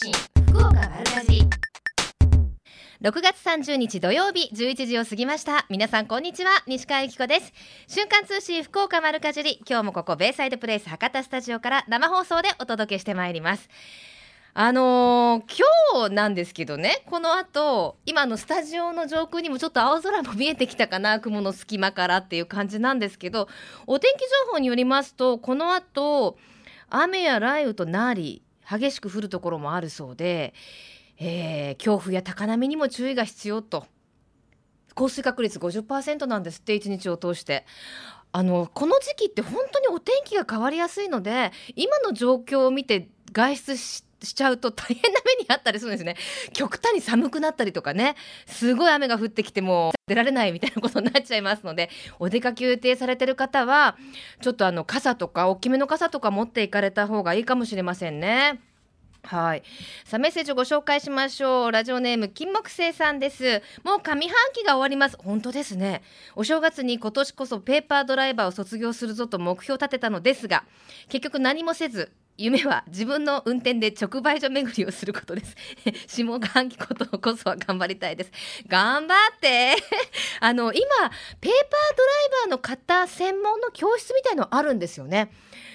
信福岡丸かじ6月30日土曜日11時を過ぎました。皆さんこんにちは西川由紀子です。瞬間通信福岡丸かじり。今日もここベイサイドプレイス博多スタジオから生放送でお届けしてまいります。あのー、今日なんですけどねこの後今のスタジオの上空にもちょっと青空も見えてきたかな雲の隙間からっていう感じなんですけどお天気情報によりますとこの後雨や雷雨となり激しく降るところもあるそうで、えー、強風や高波にも注意が必要と。降水確率50%なんですって1日を通して。あのこの時期って本当にお天気が変わりやすいので今の状況を見て外出ししちゃうと大変な目にあったりするんですね極端に寒くなったりとかねすごい雨が降ってきても出られないみたいなことになっちゃいますのでお出かけ予定されてる方はちょっとあの傘とか大きめの傘とか持っていかれた方がいいかもしれませんね。はい。さあ、メッセージをご紹介しましょう。ラジオネーム、金木星さんです。もう上半期が終わります。本当ですね。お正月に今年こそペーパードライバーを卒業するぞと目標を立てたのですが、結局何もせず、夢は自分の運転で直売所巡りをすることです。下半期ことこそは頑張りたいです。頑張って あの、今、ペーパードライバーの方専門の教室みたいのあるんですよね。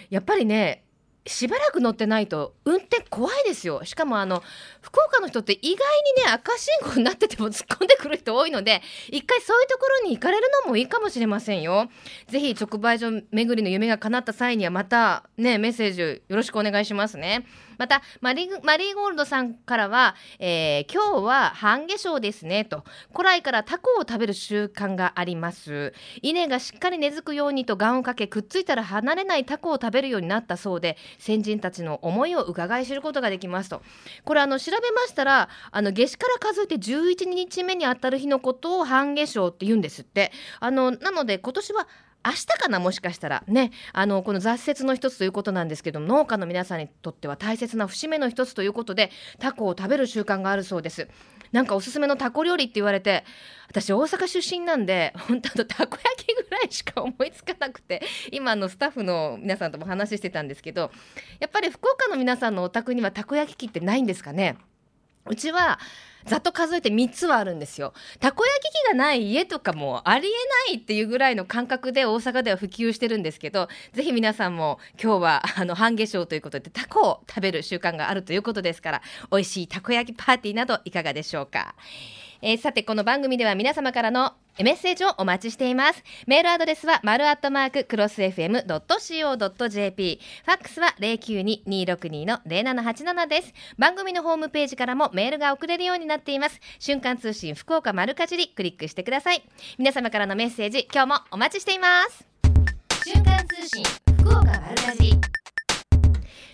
やっぱりね、しばらく乗ってないと運転怖いですよ。しかもあの福岡の人って意外にね赤信号になってても突っ込んでくる人多いので一回そういうところに行かれるのもいいかもしれませんよ。ぜひ直売所巡りの夢が叶った際にはまたねメッセージよろしくお願いしますね。またマリマリーゴールドさんからは、えー、今日は半夏生ですねと。古来からタコを食べる習慣があります。稲がしっかり根付くようにと願をかけくっついたら離れないタコを食べるようになったそうで先人たちの思いを伺い知ることができますと。これあの調べましたらあの夏至から数えて11日目にあたる日のことを半夏生って言うんですって。あのなので今年は明日かなもしかしたら。ね。あのこの雑雪の一つということなんですけども農家の皆さんにとっては大切な節目の一つということでタコを食べる習慣があるそうです。なんかおすすめのタコ料理って言われて私大阪出身なんで本当とたこ焼きぐらいしか思いつかなくて今のスタッフの皆さんとも話してたんですけどやっぱり福岡の皆さんのお宅にはたこ焼き器ってないんですかね？うちはざっと数えて3つはあるんですよ。たこ焼き器がない家とかもありえないっていうぐらいの感覚で大阪では普及してるんですけど、ぜひ皆さんも今日はあの半夏生ということでたこを食べる習慣があるということですから、美味しいたこ焼きパーティーなどいかがでしょうか。えー、さてこの番組では皆様からのメッセージをお待ちしています。メールアドレスは、丸アットマーク、クロス FM.co.jp。ファックスは092-262-0787です。番組のホームページからもメールが送れるようになっています。瞬間通信福岡丸かじり、クリックしてください。皆様からのメッセージ、今日もお待ちしています。瞬間通信福岡丸かじり。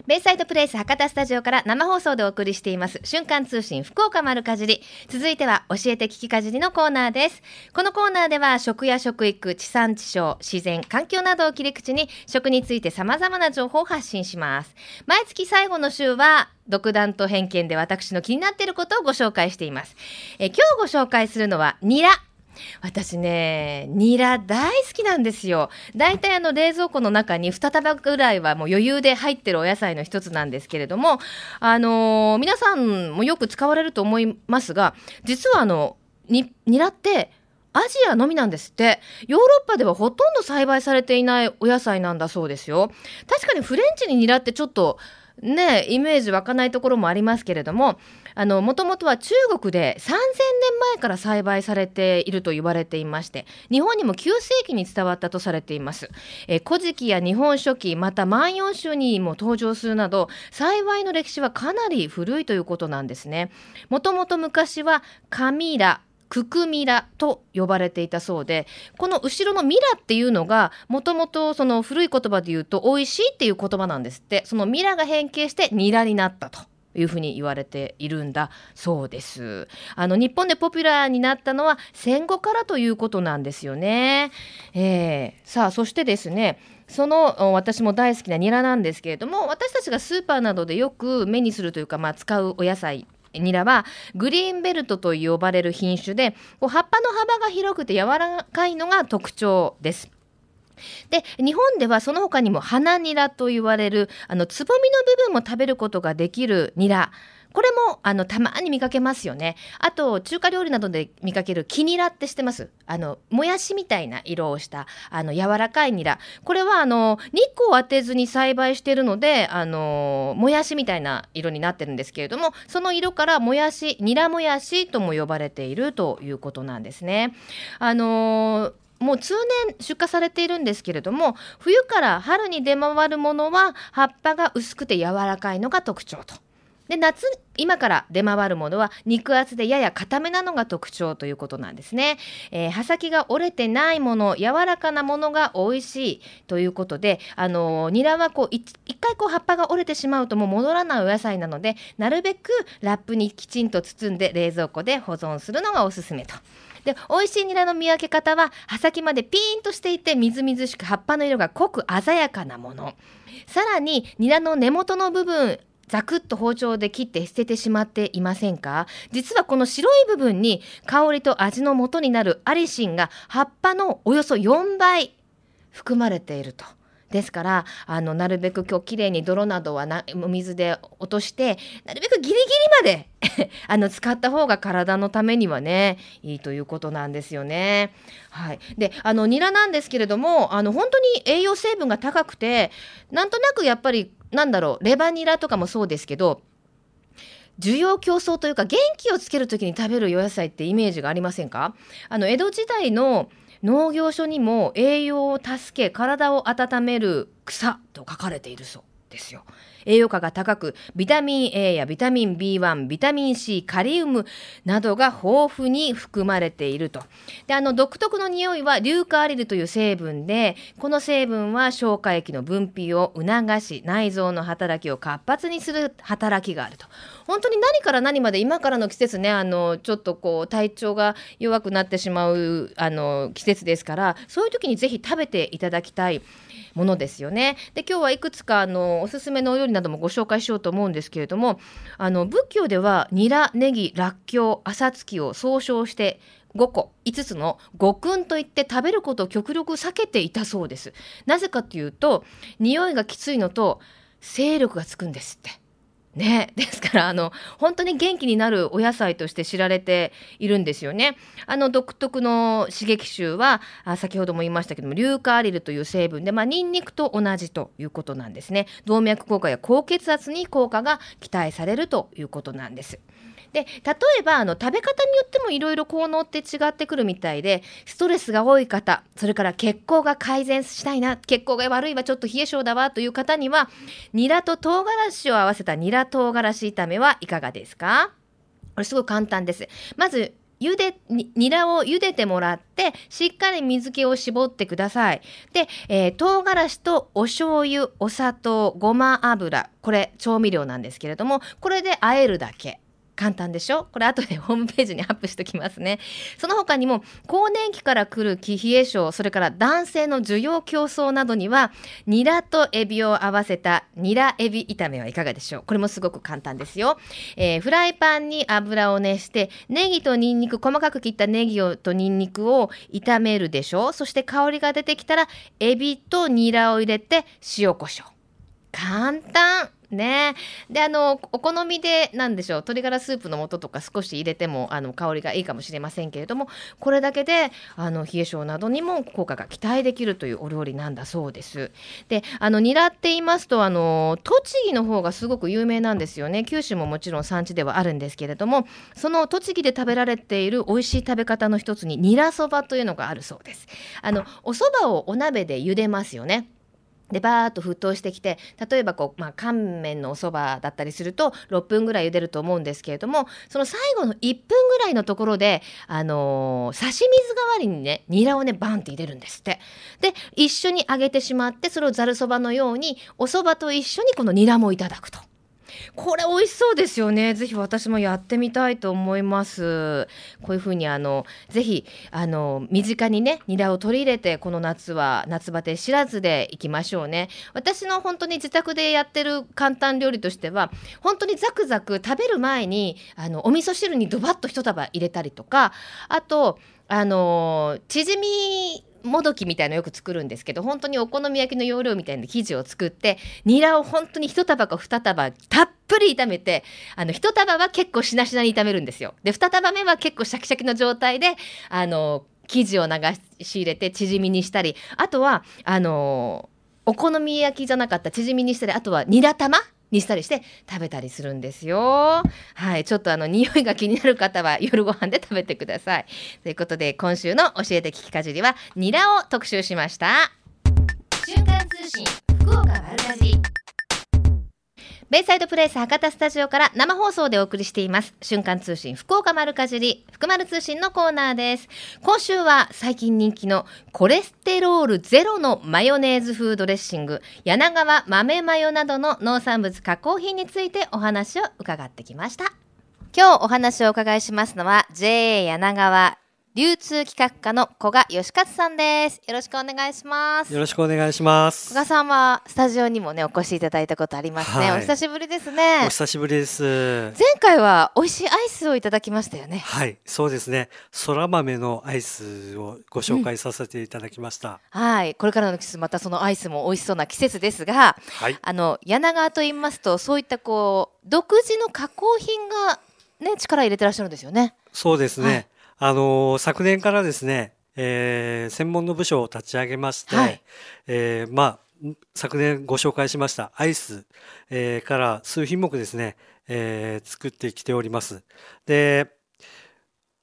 ベイサイドプレイス博多スタジオから生放送でお送りしています。瞬間通信福岡丸かじり。続いては教えて聞きかじりのコーナーです。このコーナーでは食や食育地産地消自然環境などを切り口に食について様々な情報を発信します。毎月最後の週は独断と偏見で私の気になっていることをご紹介しています。え今日ご紹介するのはニラ。私ね、ニラ大好きなんですよ。大体あの冷蔵庫の中に2束ぐらいはもう余裕で入ってるお野菜の一つなんですけれども、あのー、皆さんもよく使われると思いますが、実はあの、ニラってアジアのみなんですって。ヨーロッパではほとんど栽培されていないお野菜なんだそうですよ。確かにフレンチにニラってちょっとね、イメージ湧かないところもありますけれども、あの、もともとは中国で3000年前から栽培されていると言われていまして、日本にも9世紀に伝わったとされています。えー、古事記や日本書紀、また万葉集にも登場するなど、栽培の歴史はかなり古いということなんですね。もともと昔は、カミラ、ククミラと呼ばれていたそうでこの後ろのミラっていうのがもともとその古い言葉で言うと美味しいっていう言葉なんですってそのミラが変形してニラになったと。いうふうに言われているんだそうです。あの日本でポピュラーになったのは戦後からということなんですよね。えー、さあそしてですねその私も大好きなニラなんですけれども私たちがスーパーなどでよく目にするというか、まあ、使うお野菜ニラはグリーンベルトと呼ばれる品種でこう葉っぱの幅が広くて柔らかいのが特徴です。で日本ではその他にも花ニラと言われるあのつぼみの部分も食べることができるニラこれもあのたまに見かけますよね。あと中華料理などで見かける木ニラって知ってますあのもやしみたいな色をしたあの柔らかいニラ。これはあの日光を当てずに栽培しているのであのもやしみたいな色になってるんですけれどもその色からもやしニラもやしとも呼ばれているということなんですね。あのもう通年出荷されているんですけれども冬から春に出回るものは葉っぱが薄くて柔らかいのが特徴と。で夏今から出回るものは肉厚でやや硬めなのが特徴ということなんですね、えー、葉先が折れてないもの柔らかなものが美味しいということであのニラはこう一回こう葉っぱが折れてしまうともう戻らないお野菜なのでなるべくラップにきちんと包んで冷蔵庫で保存するのがおすすめと。で美味しいニラの見分け方は葉先までピーンとしていてみずみずしく葉っぱの色が濃く鮮やかなものさらにニラの根元の部分ザクッと包丁で切って捨ててしまっていませんか？実はこの白い部分に香りと味の元になるアリシンが葉っぱのおよそ4倍含まれていると。ですからあのなるべく今日きれいに泥などはなお水で落としてなるべくギリギリまで あの使った方が体のためにはねいいということなんですよね。はい、であのニラなんですけれどもあの本当に栄養成分が高くてなんとなくやっぱりなんだろうレバニラとかもそうですけど需要競争というか元気をつける時に食べるお野菜ってイメージがありませんか？あの江戸時代の農業書にも栄養を助け体を温める草と書かれているそう。ですよ。栄養価が高くビタミン A やビタミン B1 ビタミン C カリウムなどが豊富に含まれていると。であの独特の匂いは硫化アリルという成分でこの成分は消化液の分泌を促し内臓の働きを活発にする働きがあると。本当に何から何まで今からの季節ねあのちょっとこう体調が弱くなってしまうあの季節ですからそういう時にぜひ食べていただきたい。ものですよね。で今日はいくつかあのおすすめのお料理などもご紹介しようと思うんですけれどもあの仏教ではニラネギらっきょう朝月を総称して5個5つの五訓といって食べることを極力避けていたそうです。なぜかというと匂いがきついのと勢力がつくんですって。ね、ですからあの本当に元気になるお野菜として知られているんですよね。あの独特の刺激臭はあ先ほども言いましたけども硫化アリルという成分で、まあ、ニンニクと同じということなんですね。動脈硬化や高血圧に効果が期待されるということなんです。で例えばあの食べ方によってもいろいろ効能って違ってくるみたいでストレスが多い方それから血行が改善したいな血行が悪いわちょっと冷え性だわという方にはニラと唐辛子を合わせたニラ唐辛子炒めはいかがですか？これすごい簡単です。まず茹でニラを茹でてもらってしっかり水気を絞ってください。で、えー、唐辛子とお醤油お砂糖ごま油これ調味料なんですけれどもこれで和えるだけ。簡単でしょ？これ後で ホームページにアップしときますね。その他にも、更年期から来る気冷え性、それから男性の需要競争などには、ニラとエビを合わせたニラエビ炒めはいかがでしょう？これもすごく簡単ですよ。えー、フライパンに油を熱して、ネギとニンニク、細かく切ったネギをとニンニクを炒めるでしょ？そして香りが出てきたら、エビとニラを入れて塩コショウ。簡単ねであのお好みで何でしょう鶏ガラスープの素とか少し入れてもあの香りがいいかもしれませんけれどもこれだけであの冷え性などにも効果が期待できるというお料理なんだそうです。であのニラって言いますとあの栃木の方がすごく有名なんですよね九州ももちろん産地ではあるんですけれどもその栃木で食べられている美味しい食べ方の一つにニラそばというのがあるそうです。あのお蕎麦をお鍋で茹でますよね。でバーッと沸騰してきて例えばこう、まあ、乾麺のおそばだったりすると6分ぐらい茹でると思うんですけれどもその最後の1分ぐらいのところで、あのー、刺し水代わりにねニラをねバンって入れるんですってで一緒に揚げてしまってそれをざるそばのようにおそばと一緒にこのニラもいただくと。これ美味しそうですよね。ぜひ私もやってみたいと思います。こういうふうにあのぜひあの身近にねニラを取り入れてこの夏は夏バテ知らずでいきましょうね。私の本当に自宅でやってる簡単料理としては本当にザクザク食べる前にあのお味噌汁にドバッと一束入れたりとかあとあのチヂミもどきみたいのよく作るんですけど本当にお好み焼きの要領みたいな生地を作ってニラを本当に一束か二束たっぷり炒めてあの一束は結構しなしなに炒めるんですよ。で二束目は結構シャキシャキの状態であの生地を流し入れて縮みにしたりあとはあのお好み焼きじゃなかった縮みにしたりあとはニラ玉にしたりして食べたりするんですよ。はい、ちょっとあの匂いが気になる方は夜ご飯で食べてください。ということで今週の教えて聞きかじりはニラを特集しました。瞬間通信福岡丸かじベイサイドプレイス博多スタジオから生放送でお送りしています。瞬間通信福岡丸かじり福丸通信のコーナーです。今週は最近人気のコレステロールゼロのマヨネーズフードレッシング柳川豆マヨなどの農産物加工品についてお話を伺ってきました。今日お話をお伺いしますのは JA 柳川流通企画課の古賀義勝さんです。よろしくお願いします。よろしくお願いします。古賀さんはスタジオにもねお越しいただいたことありますね。はい、お久しぶりですね。お久しぶりです。前回は美味しいアイスをいただきましたよね。はい、そうですね。そら豆のアイスをご紹介させていただきました。うん、はい、これからの季節またそのアイスも美味しそうな季節ですが、はい、あの柳川と言いますとそういったこう独自の加工品がね力入れてらっしゃるんですよね。そうですね。はいあの昨年からですね、えー、専門の部署を立ち上げまして、はい、えー、まあ、昨年ご紹介しましたアイス、えー、から数品目ですね、えー、作ってきております。で、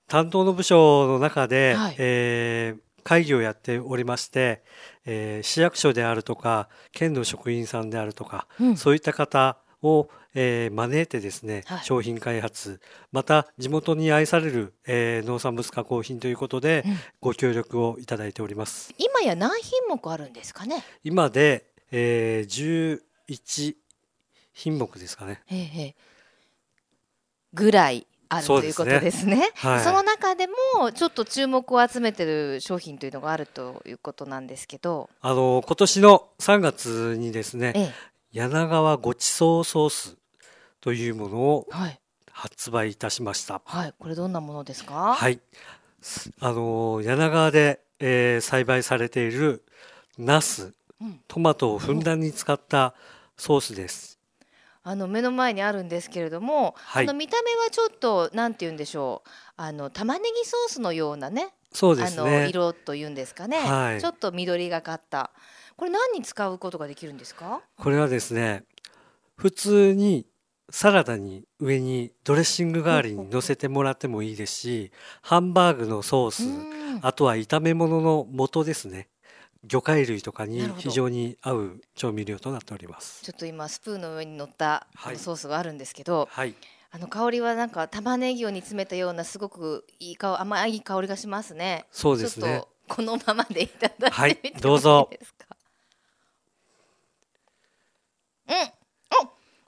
担当の部署の中で、はい、えー、会議をやっておりまして、えー、市役所であるとか県の職員さんであるとか、うん、そういった方を、えー、招いてですね、はい、商品開発また地元に愛される、えー、農産物加工品ということで、うん、ご協力をいただいております。今や何品目あるんですかね？今で、えー、11品目ですかね、へへぐらいあるということですね。そ、ね。はい、その中でもちょっと注目を集めてる商品というのがあるということなんですけど、あの今年の3月にですね、ええ、柳川ごちそうソースというものを発売いたしました。はい、これどんなものですか？はい、あの柳川で、えー、栽培されているナス、トマトをふんだんに使ったソースです。あの目の前にあるんですけれども、はい、あの見た目はちょっとなんて言うんでしょう、あの玉ねぎソースのようなね、そうですね。あの色というんですかね、はい、ちょっと緑がかった。これ何に使うことができるんですか？これはですね普通にサラダに上にドレッシング代わりに乗せてもらってもいいですしハンバーグのソースあとは炒め物の素ですね。魚介類とかに非常に合う調味料となっております。ちょっと今スプーンの上に乗ったソースがあるんですけど、はい、あの香りはなんか玉ねぎを煮詰めたようなすごいいい香甘い香りがしますね。そうですね。このままでいただいてはい、どうぞ。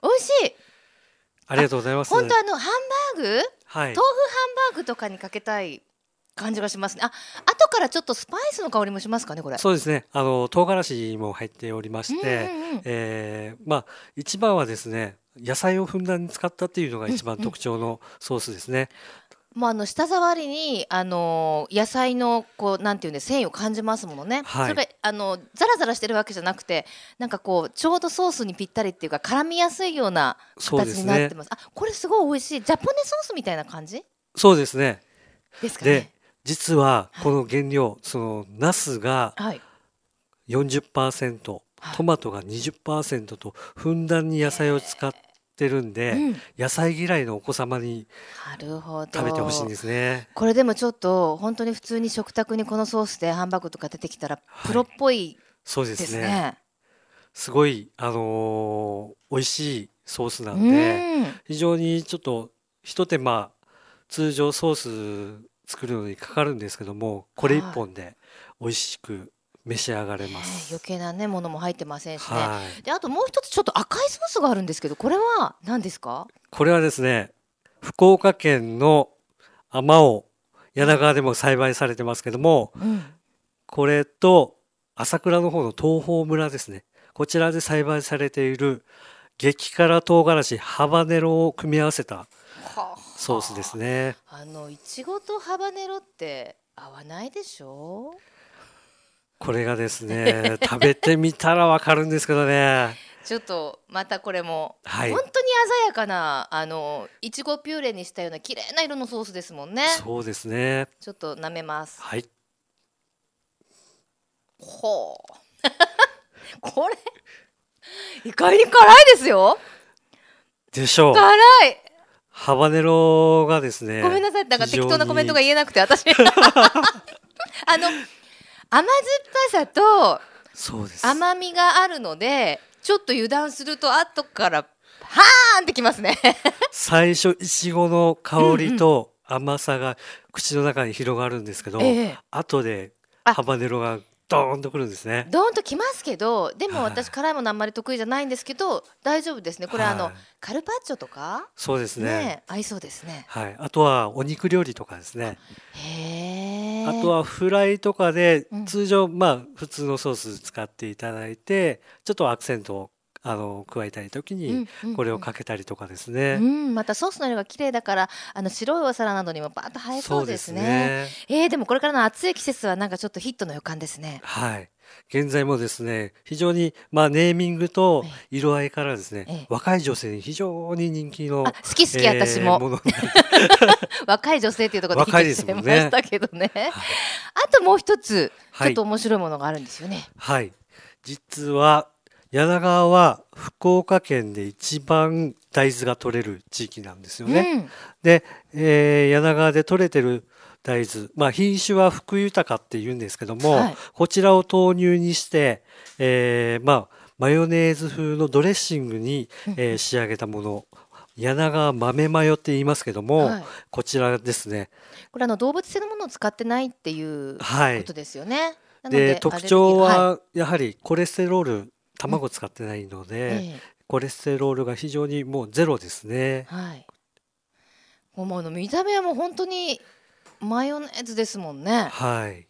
美味しいありがとうございます。本当あのハンバーグ、はい、豆腐ハンバーグとかにかけたい感じがしますね。あ後からちょっとスパイスの香りもしますかねこれ。そうですね。あの唐辛子も入っておりまして、うんうん、えー、まあ一番はですね野菜をふんだんに使ったっていうのが一番特徴のソースですね、もうあの舌触りにあの野菜のこうなんていうんで繊維を感じますものね。はい、それあのザラザラしてるわけじゃなくて、なんかこうちょうどソースにぴったりっていうか絡みやすいような形になってます。すね、あ、これすごい美味しい。ジャポネソースみたいな感じ？そうですね。ですかね。で、実はこの原料、はい、そのナスが40%、はい、トマトが20%とふんだんに野菜を使ってってるんで、うん、野菜嫌いのお子様に食べてほしいんですね。これでもちょっと本当に普通に食卓にこのソースでハンバーグとか出てきたらプロっぽい、ね。そうですね。すごいあのー、美味しいソースなので、非常にちょっとひと手間通常ソース作るのにかかるんですけどもこれ一本で美味しく召し上がれます、余計なねものも入ってませんしね、はい、であともう一つちょっと赤いソースがあるんですけどこれは何ですか？これはですね福岡県のあまお柳川でも栽培されてますけども、うん、これと朝倉の方の東峰村ですね。こちらで栽培されている激辛唐辛子ハバネロを組み合わせたソースですね。あのいちごとハバネロって合わないでしょ？うこれがですね食べてみたらわかるんですけどね。ちょっとまたこれも、はい。本当に鮮やかなあのいちごピューレにしたような綺麗な色のソースですもんね。そうですね。ちょっと舐めます。はい。ほう。これ意外に辛いですよ。でしょう。辛い。ハバネロがですねごめんなさい。なんか適当なコメントが言えなくて私。あの甘酸っぱさとそうです。甘みがあるのでちょっと油断すると後からはーんってきますね。最初いちごの香りと甘さが口の中に広がるんですけど、ええ。後であ。ハバネロがドーンとくるんですね。ドーンときますけどでもはい。私辛いものあんまり得意じゃないんですけど大丈夫ですね。これあの、はい。カルパッチョとか？そうですね。ね合いそうですね。はい、あとはお肉料理とかですね。へえ。あとはフライとかでうん。通常まあ普通のソース使っていただいてちょっとアクセントをあの加えたい時にこれをかけたりとかですうね。ん、またソースの色が綺麗だからあの白いお皿などにもバーッと映えそうですね。ね。えー、でもこれからの暑い季節はなんかちょっとヒットの予感ですね。はい。現在もですね、非常に、まあ、ネーミングと色合いからですね、ええ。若い女性に非常に人気の、あ好き好き私も。えーもの 若い女性っていうところでヒ若いットしちゃいましたけどね あともう一つちはい。ょっと面白いものがあるんですよね、はい。実は、柳川は福岡県で一番大豆が取れる地域なんですよね。うん。で、えー柳川で取れてる大豆、まあ、品種は福豊って言うんですけども、はい。こちらを豆乳にして、えーまあ、マヨネーズ風のドレッシングに、えー仕上げたもの柳川豆マヨって言いますけども、はい。こちらですね。これあの動物性のものを使ってないっていうはい。ことですよね。なので特徴いはやはりコレステロール卵使ってないので、えコレステロールが非常にもうゼロですねえはい。もうあの見た目はもう本当にマヨネーズですもんね。はい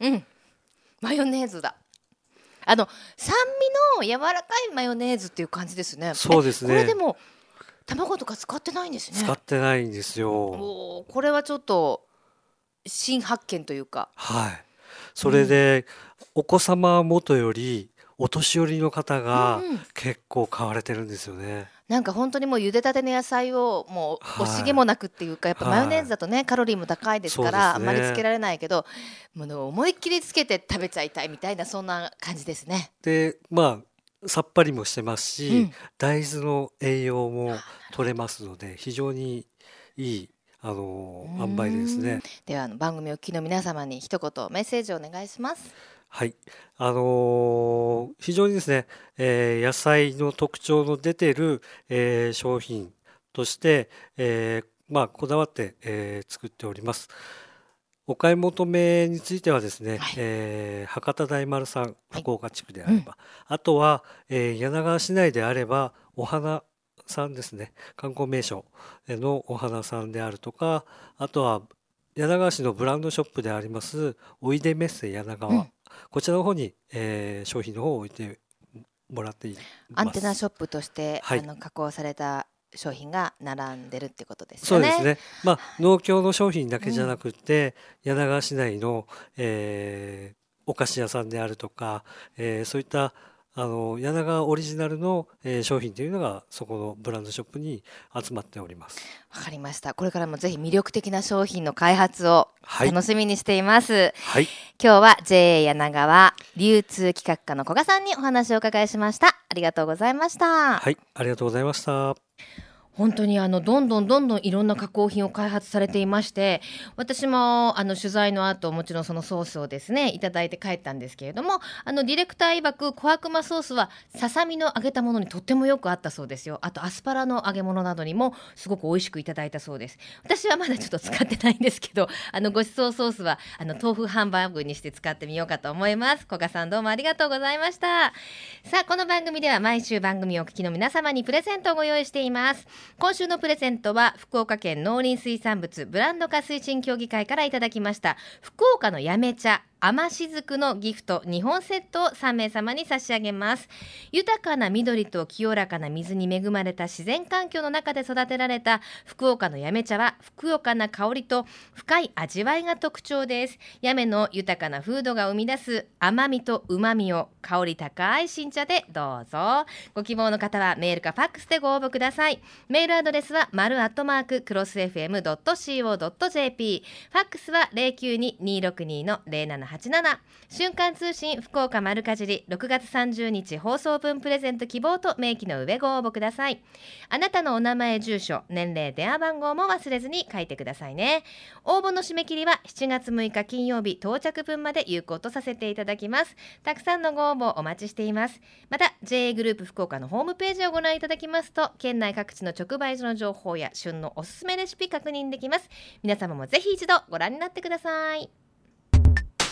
うん。マヨネーズだ。あの酸味の柔らかいマヨネーズっていう感じですね。そうですねえこれでも卵とか使ってないんですね。使ってないんですよおーこれはちょっと新発見というか。はい。それで、お子様元よりお年寄りの方が結構買われてるんですよね。なんか本当にもう茹でたての野菜をもうはい。惜しげもなくっていうかやっぱはい。マヨネーズだとねカロリーも高いですからあんまりつけられないけどもう思いっきりつけて食べちゃいたいみたいなそんな感じですね。で、まあ、さっぱりもしてますし、うん。大豆の栄養も取れますので、非常にいい、あの、塩梅ですね。ではあの番組をお聞きの皆様に一言メッセージをお願いします。はい。あのー非常にですね、えー野菜の特徴の出てる、えー商品として、えーまあ、こだわって、えー作っております。お買い求めについてはですね、はいえー博多大丸さん、はい福岡地区であれば、あとは、えー柳川市内であれば、お花さんですね、観光名所のお花さんであるとか、あとは柳川市のブランドショップであります、おいでメッセ柳川、うんこちらの方に、えー商品の方を置いてもらっています。アンテナショップとして、はいあの加工された商品が並んでるってことですよね。そうですね。まあ、農協の商品だけじゃなくて、柳川市内の、えーお菓子屋さんであるとか、えーそういったあの柳川オリジナルの、えー商品というのがそこのブランドショップに集まっております。わかりました。これからもぜひ魅力的な商品の開発をはい楽しみにしています。はい、今日は JA 柳川流通企画課の古賀さんにお話をお伺いしました。ありがとうございました。はい、ありがとうございました。本当にあのどんどんどんどんいろんな加工品を開発されていまして私もあの取材の後もちろんそのソースをですねいただいて帰ったんですけれどもあのディレクター曰く小悪魔ソースはささみの揚げたものにとってもよくあったそうですよ。あとアスパラの揚げ物などにもすごく美味しくいただいたそうです。私はまだちょっと使ってないんですけどあのごちそうソースはあの豆腐ハンバーグにして使ってみようかと思います。古賀さんどうもありがとうございました。さあこの番組では毎週番組をお聞きの皆様にプレゼントをご用意しています。今週のプレゼントは福岡県農林水産物ブランド化推進協議会からいただきました。福岡のやめ茶。甘しずくのギフト2本セットを3名様に差し上げます。豊かな緑と清らかな水に恵まれた自然環境の中で育てられた福岡のやめ茶はふくよかな香りと深い味わいが特徴です。やめの豊かな風土が生み出す甘みと旨みを香り高い新茶でどうぞ。ご希望の方はメールかファックスでご応募ください。メールアドレスは丸アットマーククロス FM.co.jp ファックスは092-262の87瞬間通信福岡丸かじり。6月30日放送分プレゼント希望と明記の上ご応募ください。あなたのお名前住所年齢電話番号も忘れずに書いてくださいね。応募の締め切りは7月6日金曜日到着分まで有効とさせていただきます。たくさんのご応募お待ちしています。また JA グループ福岡のホームページをご覧いただきますと県内各地の直売所の情報や旬のおすすめレシピ確認できます。皆様もぜひ一度ご覧になってください。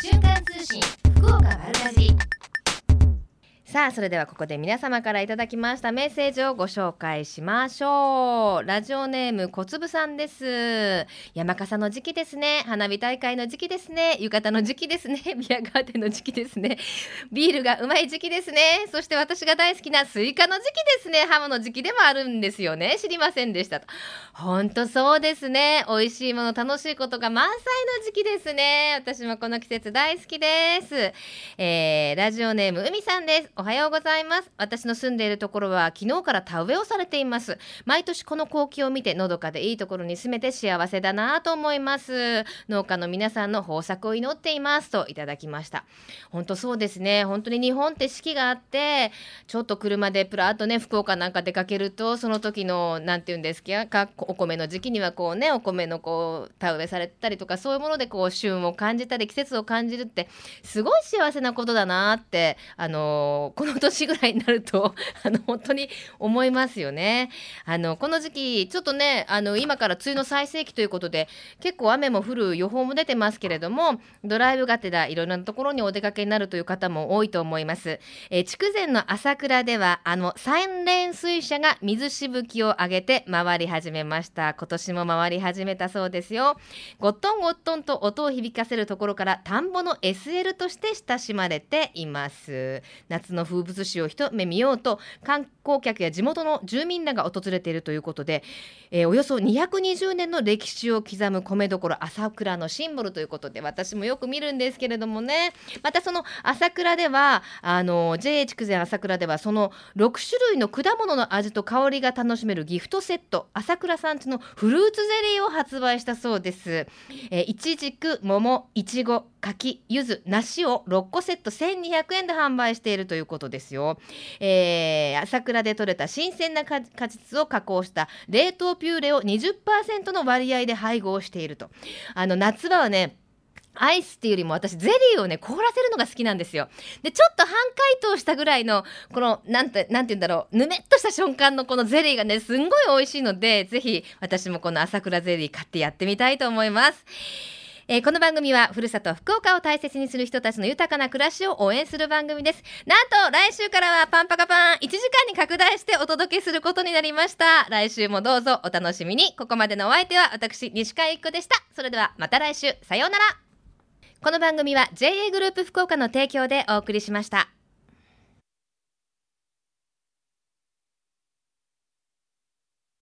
瞬間通信福岡丸かじりさあそれではここで皆様からいただきましたメッセージをご紹介しましょう。ラジオネーム小粒さんです。山笠の時期ですね。花火大会の時期ですね。浴衣の時期ですね。ビアガーデンの時期ですね。ビールがうまい時期ですね。そして私が大好きなスイカの時期ですね。ハムの時期でもあるんですよね。知りませんでしたと。本当そうですね。美味しいもの楽しいことが満載の時期ですね。私もこの季節大好きです、えー、ラジオネーム海さんです。おはようございます。私の住んでいるところは昨日から田植えをされています。毎年この光景を見てのどかでいいところに住めて幸せだなと思います。農家の皆さんの豊作を祈っています。といただきました。本当そうですね。本当に日本って四季があってちょっと車でプラーっとね福岡なんか出かけるとその時のなんて言うんですかお米の時期にはこうねお米のこう田植えされたりとかそういうものでこう旬を感じたり季節を感じるってすごい幸せなことだなってあのこの年ぐらいになると あの本当に思いますよね。あのこの時期ちょっとねあの今から梅雨の最盛期ということで結構雨も降る予報も出てますけれどもドライブがてらいろんなところにお出かけになるという方も多いと思います。えー、筑前の朝倉ではあの三連水車が水しぶきを上げて回り始めました今年も回り始めたそうですよ。ゴットンゴットンと音を響かせるところから田んぼの SL として親しまれています。夏の風物詩を一目見ようと観光客や地元の住民らが訪れているということで、えー、およそ220年の歴史を刻む米どころ朝倉のシンボルということで私もよく見るんですけれどもねまたその朝倉ではあの JA 筑前朝倉ではその6種類の果物の味と香りが楽しめるギフトセット朝倉産地のフルーツゼリーを発売したそうです。えー、いちじく桃いちご柿柚子梨を6個セット1200円で販売しているということですよ。えー、朝倉で採れた新鮮な果実を加工した冷凍ピューレを20%の割合で配合していると。あの夏場はねアイスっていうよりも私ゼリーをね凍らせるのが好きなんですよ。でちょっと半解凍したぐらいのこのなんてなんて言うんだろうぬめっとした瞬間のこのゼリーがねすんごい美味しいのでぜひ私もこの朝倉ゼリー買ってやってみたいと思います。えー、この番組はふるさと福岡を大切にする人たちの豊かな暮らしを応援する番組です。なんと来週からはパンパカパン1時間に拡大してお届けすることになりました。来週もどうぞお楽しみに。ここまでのお相手は私西川由紀子でした。それではまた来週さようなら。この番組は JA グループ福岡の提供でお送りしました。